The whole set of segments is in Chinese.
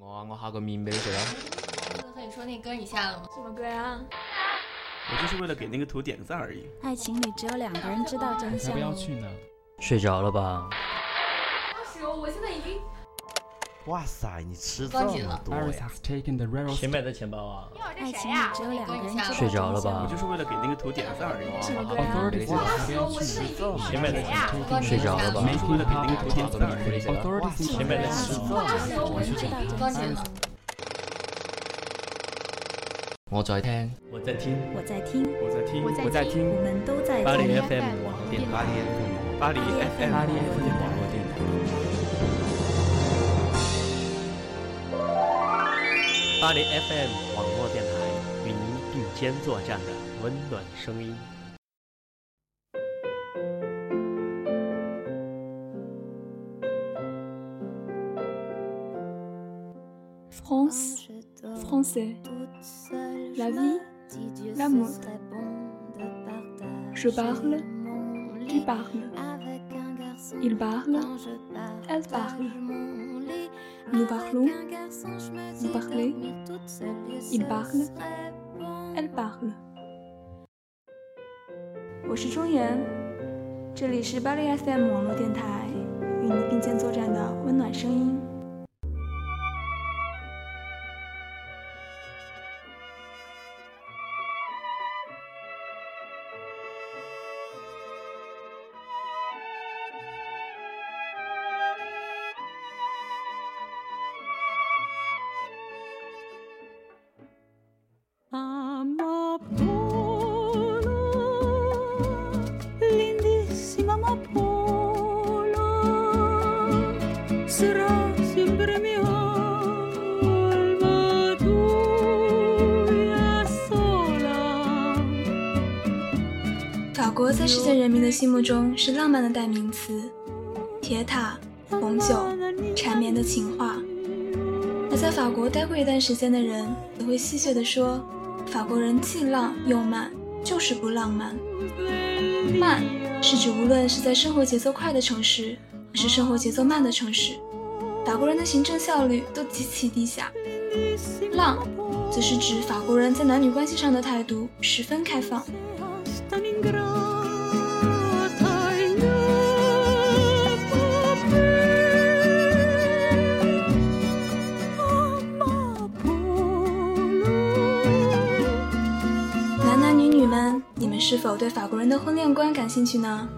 我啊，我下个面俾你食啊！和你说那歌你下了吗？什么歌啊？我就是为了给那个图点个赞而已。爱情里只有两个人知道真才相。不要去呢！睡着了吧？二十，我现在已经哇塞，你吃这么多呀。谁买的钱包啊？爱情只有两个人知道睡着了吧我就是为了给那个图点个赞而已。什么歌啊？Authorities 才不要去呢！谁买的钱包？睡着了吧没是为了给那个图点个赞而已。Authorities 谁买的。我在听，我在听，我在听，我在听，我在听我们都在巴黎聽。FM 網絡電台。巴黎 FM，巴黎 FM 網絡電 巴黎 FM 网络电台与您并肩作战的温暖声音。 France, français. La vie, l'amour. Je parle, tu parles. Il parle, elle parle. Nous parlons, vous parlez. Il parle, elle parle. 我是钟岩，这里是巴黎 FM 网络电台，与你并肩作战的温暖声音。心目中是浪漫的代名词，铁塔、红酒、缠绵的情话。而在法国待过一段时间的人，也会戏谑地说，法国人既浪又慢，就是不浪漫。慢是指无论是在生活节奏快的城市，还是生活节奏慢的城市，法国人的行政效率都极其低下。浪，则是指法国人在男女关系上的态度十分开放。是否对法国人的婚恋观感兴趣呢？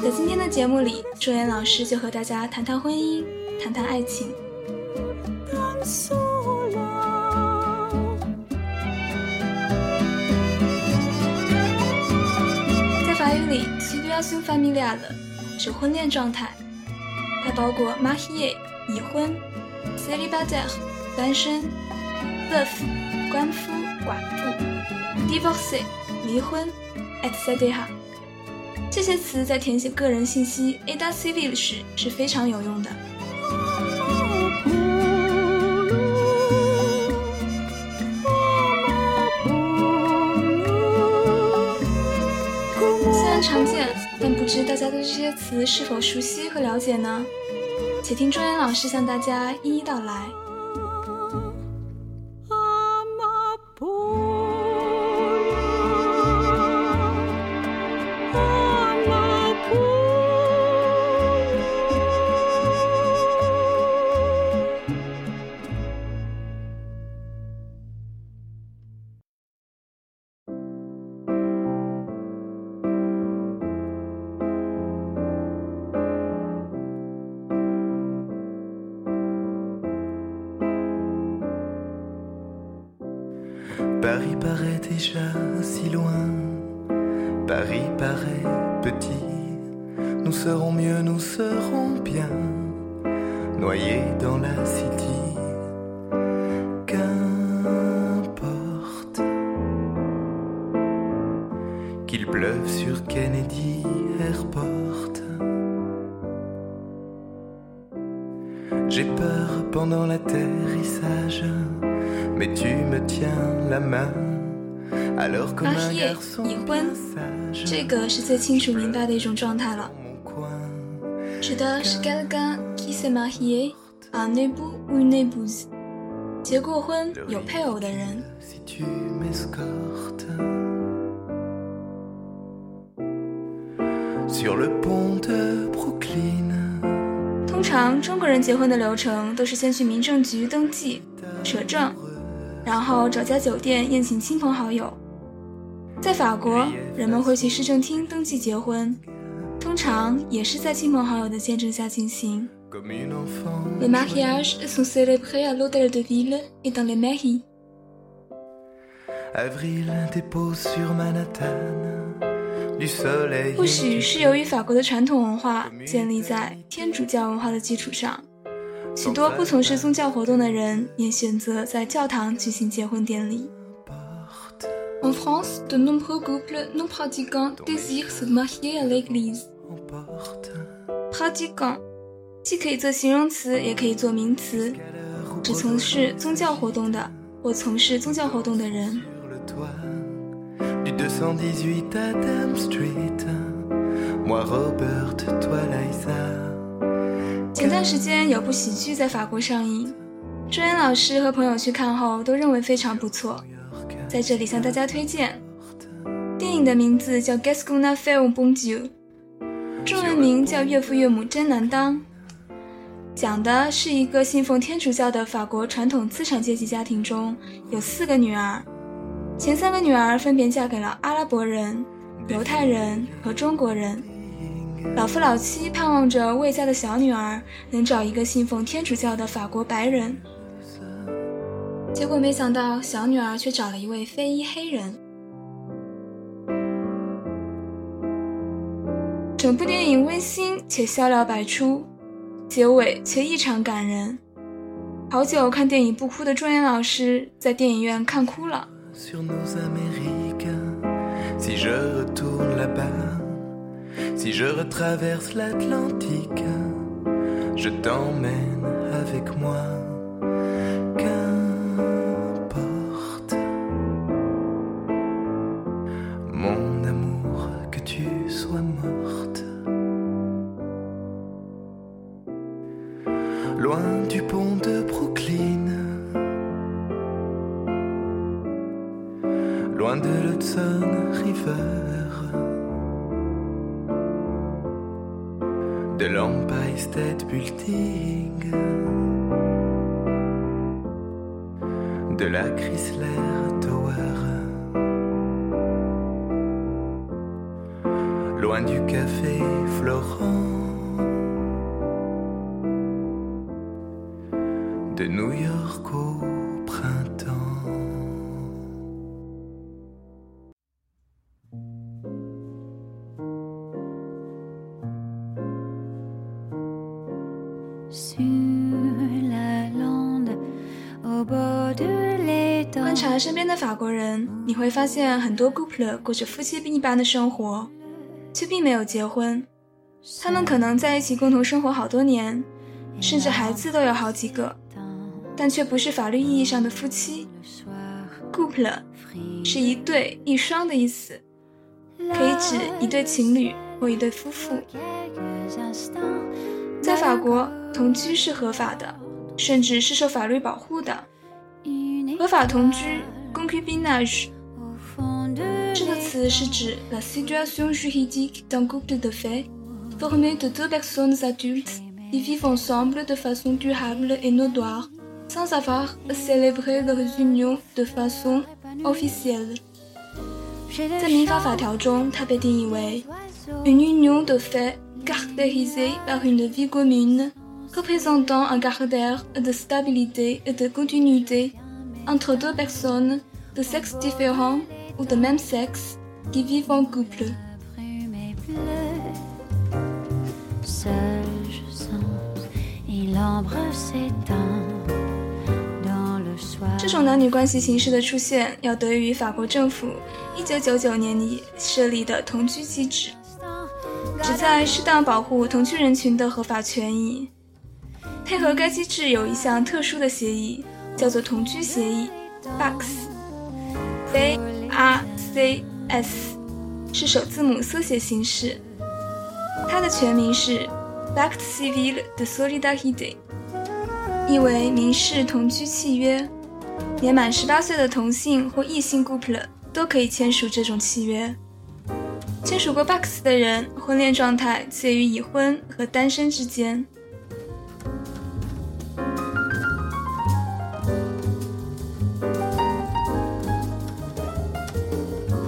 在今天的节目里，周岩老师就和大家谈谈婚姻，谈谈爱情。在法语里，situation familiale 指婚恋状态，它包括 marié 已婚，célibataire 单身，veuf 官夫寡妇，divorce 离婚。，etc. 这些词在填写个人信息 adacive 时是非常有用的。虽然常见，但不知大家对这些词是否熟悉和了解呢？且听周岩老师向大家一一道来。Paris paraît déjà si loin, Paris paraît petit, nous serons mieux, nous serons bien, noyés dans la city. Qu'importe qu'il pleuve sur Kennedy Airport. J'ai peur pendant l'atterrissage, mais tu me tiens la main. Alors comme un garçon 已婚，这个是最清楚明白的一种状态了指的是 quelqu'un qui s'est marié un époux ou une épouse，结过婚有配偶的人。通常中国人结婚的流程都是先去民政局登记、摄政，然后找家酒店宴请亲朋好友。在法国，人们会去市政厅登记结婚，通常也是在亲朋好友的见证下进行。comme une enfant. Les mariages sont célébrés à l'hôtel de ville et dans les mairies. Avril dépose sur Manhattan du soleil. 或许是由于法国的传统文化建立在天主教文化的基础上，许多不从事宗教活动的人也选择在教堂举行结婚典礼。En France, de nombreux couples non pratiquants désirent se marier à l'église. Emporte Pratiquant 既可以做形容词，也可以做名词，指从事宗教活动的或从事宗教活动的人。前段时间有部喜剧在法国上映，朱岩老师和朋友去看后都认为非常不错，在这里向大家推荐。电影的名字叫《Gascona fait au bon Dieu》，中文名叫《岳父岳母真难当》，讲的是一个信奉天主教的法国传统资产阶级家庭中有四个女儿，前三个女儿分别嫁给了阿拉伯人、犹太人和中国人。老夫老妻盼望着未嫁的小女儿能找一个信奉天主教的法国白人，结果没想到小女儿却找了一位非裔黑人。整部电影温馨且笑料百出，结尾却异常感人。好久看电影不哭的周岩老师在电影院看哭了。Si je retraverse l'Atlantique, je t'emmène avec moi. Florent, de New York au printemps. 观察身边的法国人，你会发现很多 couple 过着夫妻一般的生活，却并没有结婚。他们可能在一起共同生活好多年，甚至孩子都有好几个，但却不是法律意义上的夫妻。couple 是一对一双的意思，可以指一对情侣或一对夫妇。在法国，同居是合法的，甚至是受法律保护的。合法同居 （concubinage） 这个词是指 la situation juridique d'un couple de fait formé de deux personnes adultes qui vivent ensemble de façon durable et notoire, sans avoir célébré leur union de façon officielle。在民法法条中，它被定义为 une union de fait caractérisée par une vie commune représentant un caractère de stabilité et de continuité entre deux personnes de sexe différent ou de même sexe qui vivent en couple. 这种男女关系形式的出现，要得益于法国政府1999年里设立的同居机制，旨在适当保护同居人群的合法权益。配合该机制有一项特殊的协议，叫做同居协议 （BACS），B A C S，是首字母缩写形式。它的全名是 Bacte Civil de Solidarité。意为民事同居契约，年满十八岁的同性或异性 couple 都可以签署这种契约。签署过 Box 的人，婚恋状态介于已婚和单身之间。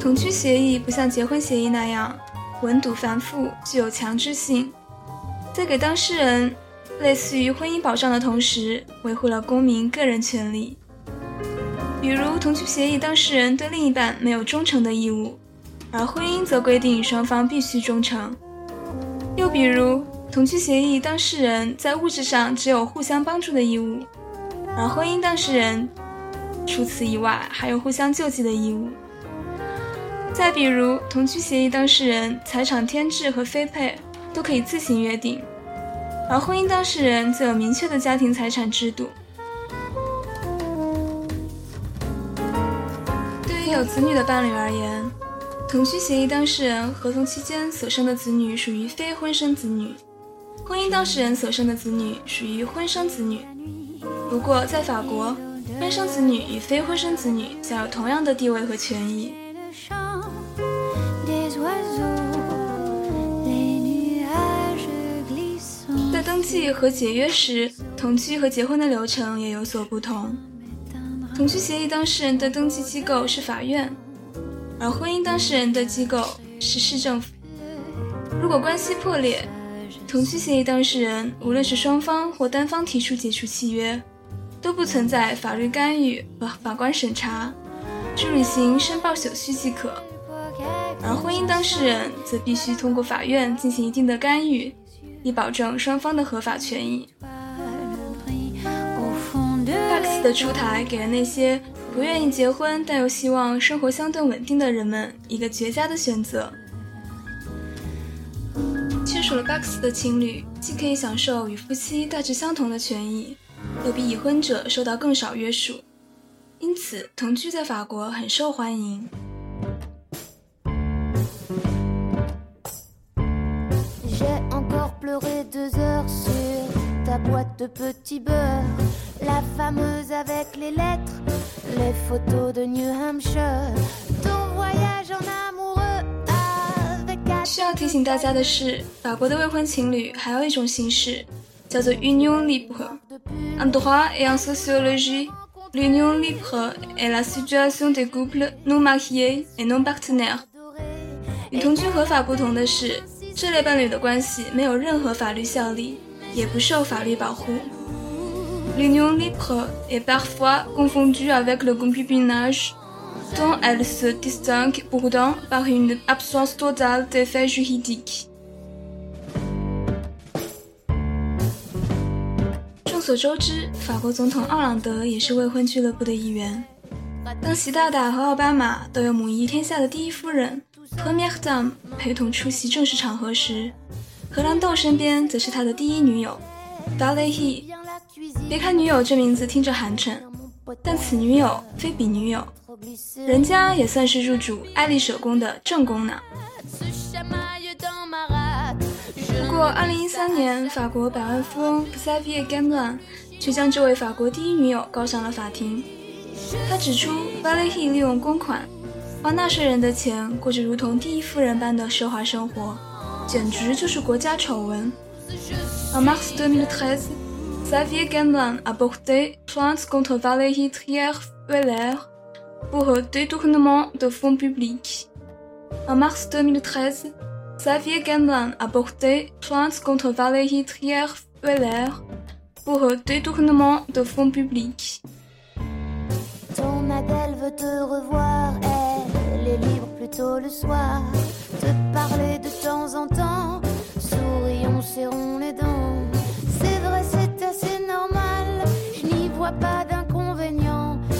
同居协议不像结婚协议那样文牍繁复，具有强制性，在给当事人类似于婚姻保障的同时，维护了公民个人权利。比如，同居协议当事人对另一半没有忠诚的义务，而婚姻则规定双方必须忠诚。又比如，同居协议当事人在物质上只有互相帮助的义务，而婚姻当事人除此以外还有互相救济的义务。再比如，同居协议当事人财产添置和分配都可以自行约定，而婚姻当事人则有明确的家庭财产制度。对于有子女的伴侣而言，同居协议当事人合同期间所生的子女属于非婚生子女，婚姻当事人所生的子女属于婚生子女。不过，在法国，婚生子女与非婚生子女享有同样的地位和权益。记和解约时，同居和结婚的流程也有所不同。同居协议当事人的登记机构是法院，而婚姻当事人的机构是市政府。如果关系破裂，同居协议当事人无论是双方或单方提出解除契约，都不存在法律干预和法官审查，只履行申报手续即可。而婚姻当事人则必须通过法院进行一定的干预。以保证双方的合法权益。Pax 的出台给了那些不愿意结婚但又希望生活相对稳定的人们一个绝佳的选择。签署了 Bax 的情侣既可以享受与夫妻大致相同的权益，又比已婚者受到更少约束，因此同居在法国很受欢迎。deux heures sur ta boîte de petits beurre, la fameuse avec les lettres, les photos de New Hampshire, ton voyage en amoureux avec. 需要提醒大家的是，法国的未婚情侣还有一种形式，叫做 union libre。En droit et en sociologie, l'union libre est la situation des couples non mariés et non partenaires。与同居合法不同的是。 这类伴侣的关系没有任何法律效力，也不受法律保护。L'union libre est parfois confondue avec le concubinage, dont elle se distingue pourtant par une absence totale d'effet juridique。众所周知，法国总统奥朗德也是未婚俱乐部的一员。当习大大和奥巴马都有母仪天下的第一夫人。Premier d a m 陪同出席正式场合时，荷兰豆身边则是他的第一女友 v a l e h e 别看女友这名字听着寒碜，但此女友非彼女友，人家也算是入主爱丽舍宫的正宫呢。不过，2013年，法国百万富翁 Xavier Gamblin 却将这位法国第一女友告上了法庭。他指出 v a l e h e 利用公款。花纳税人的钱，过着如同第一夫人般的奢华生活，简直就是国家丑闻。En mars 2013, Xavier Gamblin a porté plainte contre Valérie Trierweiler pour détournement de fonds publics. En mars 2013, Xavier Gamblin a porté plainte contre Valérie Trierweiler pour détournement de fonds publics. Ton Adèle veut te revoir.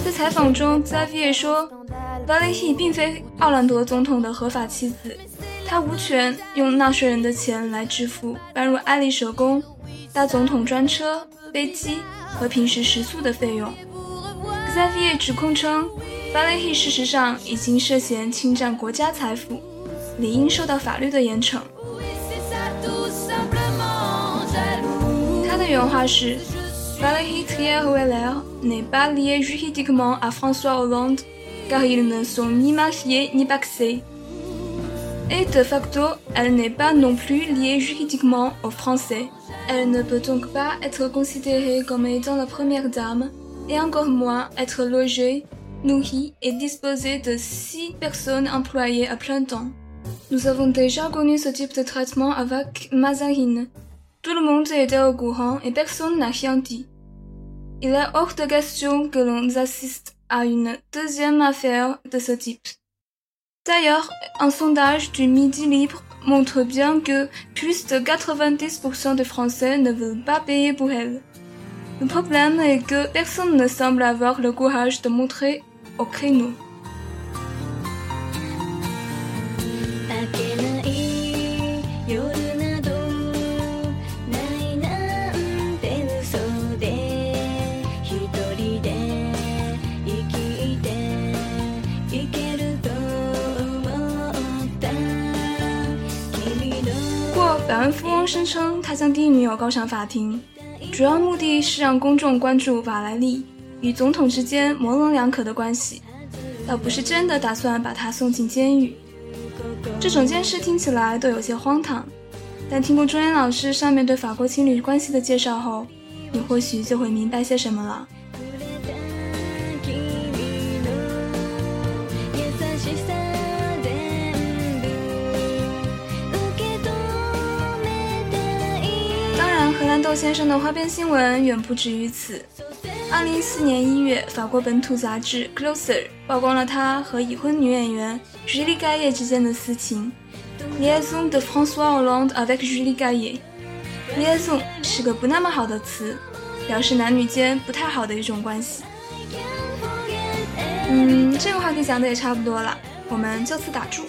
在采访中，Zavie 说，Valentine 并非奥兰多总统的合法妻子，他无权用纳税人的钱来支付搬入爱丽舍宫、搭总统专车、飞机和平时食宿的费用。Xavier 指控称。巴雷希事实上已经涉嫌侵占国家财富，理应受到法律的严惩。他的原话是 Valérie Trier-Weller n'est pas lié juridiquement à François Hollande car ils ne sont ni mariés ni paxés. Et de facto, elle n'est pas non plus liée juridiquement aux Français. Elle ne peut donc pas être considérée comme étant la première dame, et encore moins être logée, nourrie et disposée de six personnes employées à plein temps. Nous avons déjà connu ce type de traitement avec Mazarine. Tout le monde était au courant et personne n'a rien dit. Il est hors de question que l'on assiste à une deuxième affaire de ce type. D'ailleurs, un sondage du Midi Libre montre bien que plus de 90% des Français ne veulent pas payer pour elle. Le problème est que personne ne semble avoir le courage de montrer au créneau. 明けない夜などないなんて嘘で一人で生きていけると思った君の不过，百万富翁声称他将第一女友告上法庭，主要目的是让公众关注瓦莱丽 与总统之间模棱两可的关系，倒不是真的打算把他送进监狱。这整件事听起来都有些荒唐，但听过钟岩老师上面对法国情侣关系的介绍后，你或许就会明白些什么了。君の優しさ全部受け止めたい当然，荷兰豆先生的花边新闻远不止于此。 二零一四年一月，法国本土杂志《Closer》曝光了他和已婚女演员 Julie Gaillet 之间的私情。Liaison de François Hollande avec Julie Gaye。Liaison 是个不那么好的词，表示男女间不太好的一种关系。嗯，这个话题讲的也差不多了，我们就此打住。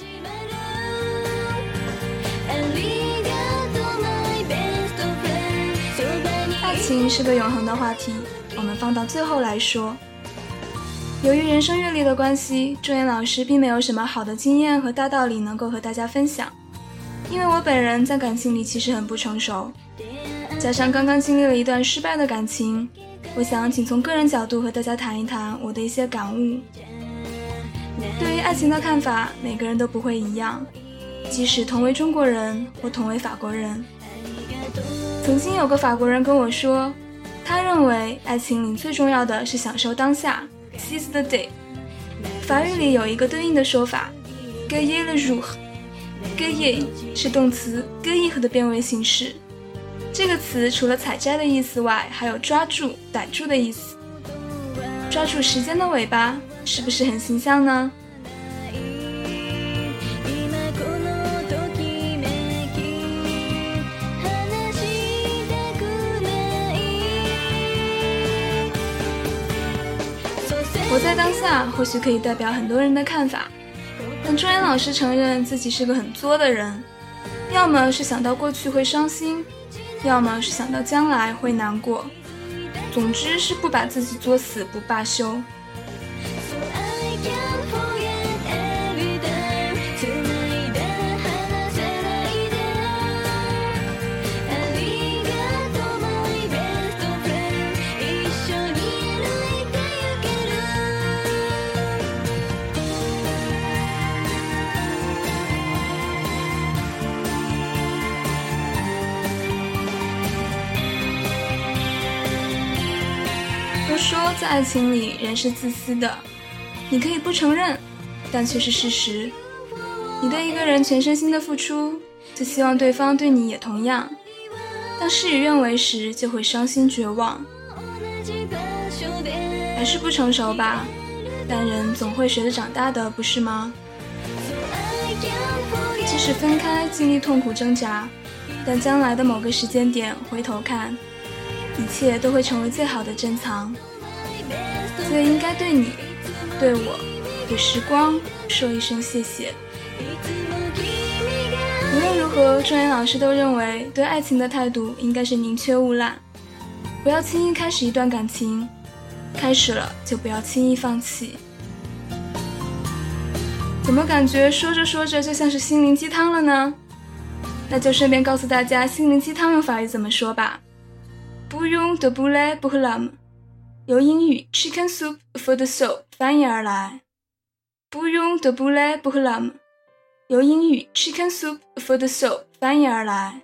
爱情是个永恒的话题，我们放到最后来说。由于人生阅历的关系，朱岩老师并没有什么好的经验和大道理能够和大家分享。因为我本人在感情里其实很不成熟，加上刚刚经历了一段失败的感情，我想请从个人角度和大家谈一谈我的一些感悟。对于爱情的看法，每个人都不会一样，即使同为中国人或同为法国人。曾经有个法国人跟我说，他认为爱情里最重要的是享受当下，seize the day。法语里有一个对应的说法 g a y e le j o u r g a y e 是动词 g a i e 的变位形式。这个词除了采摘的意思外，还有抓住、逮住的意思。抓住时间的尾巴，是不是很形象呢？活在当下或许可以代表很多人的看法，但朱岩老师承认自己是个很作的人，要么是想到过去会伤心，要么是想到将来会难过，总之是不把自己作死不罢休。爱情里人是自私的，你可以不承认，但却是事实。你对一个人全身心的付出，就希望对方对你也同样。当事与愿违时，就会伤心绝望。还是不成熟吧，但人总会学着长大的，不是吗？即使分开经历痛苦挣扎，但将来的某个时间点回头看。一切都会成为最好的珍藏，所以应该对你、对我、对时光说一声谢谢。无论如何，钟岩老师都认为，对爱情的态度应该是宁缺毋滥，不要轻易开始一段感情，开始了就不要轻易放弃。怎么感觉说着说着就像是心灵鸡汤了呢？那就顺便告诉大家，心灵鸡汤用法语怎么说吧。由英语 chicken soup for the soul 翻译而来。bouillon de poulet pour l'âme，由英语 chicken soup for the soul 翻译而来。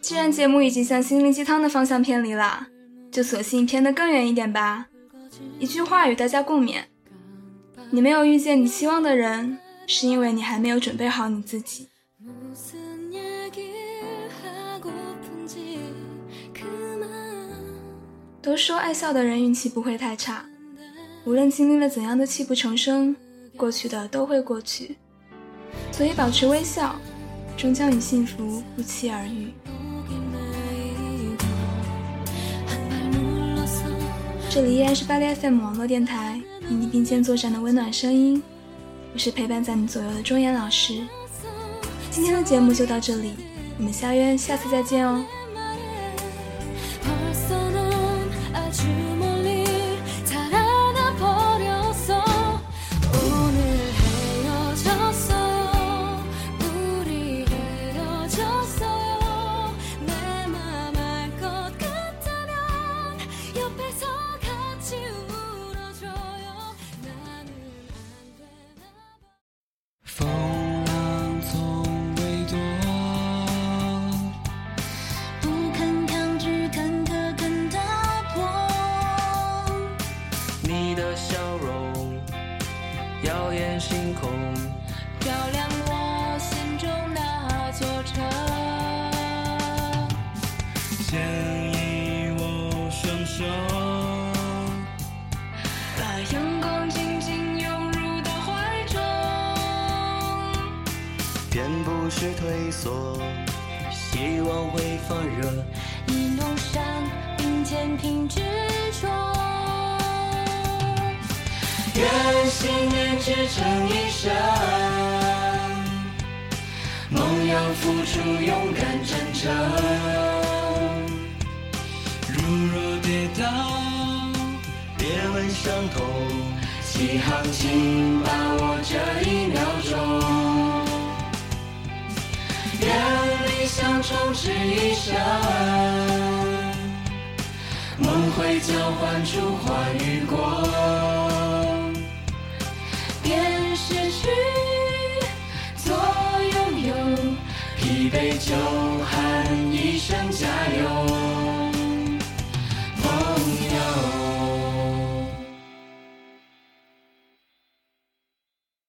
既然节目已经向心灵鸡汤的方向偏离了，就索性偏得更远一点吧。一句话与大家共勉：你没有遇见你期望的人，是因为你还没有准备好你自己。都说爱笑的人运气不会太差，无论经历了怎样的泣不成声，过去的都会过去。所以保持微笑，终将与幸福不期而遇。这里依然是巴黎 FM 网络电台，与你并肩作战的温暖声音。我是陪伴在你左右的钟岩老师。今天的节目就到这里，我们下约下次再见哦。信念支撑一生，梦要付出勇敢真诚。如若跌倒，别问伤痛，起航请把握这一秒钟。愿理想充斥一生，梦会交换出花与果。失去做拥有疲惫就喊一声加油。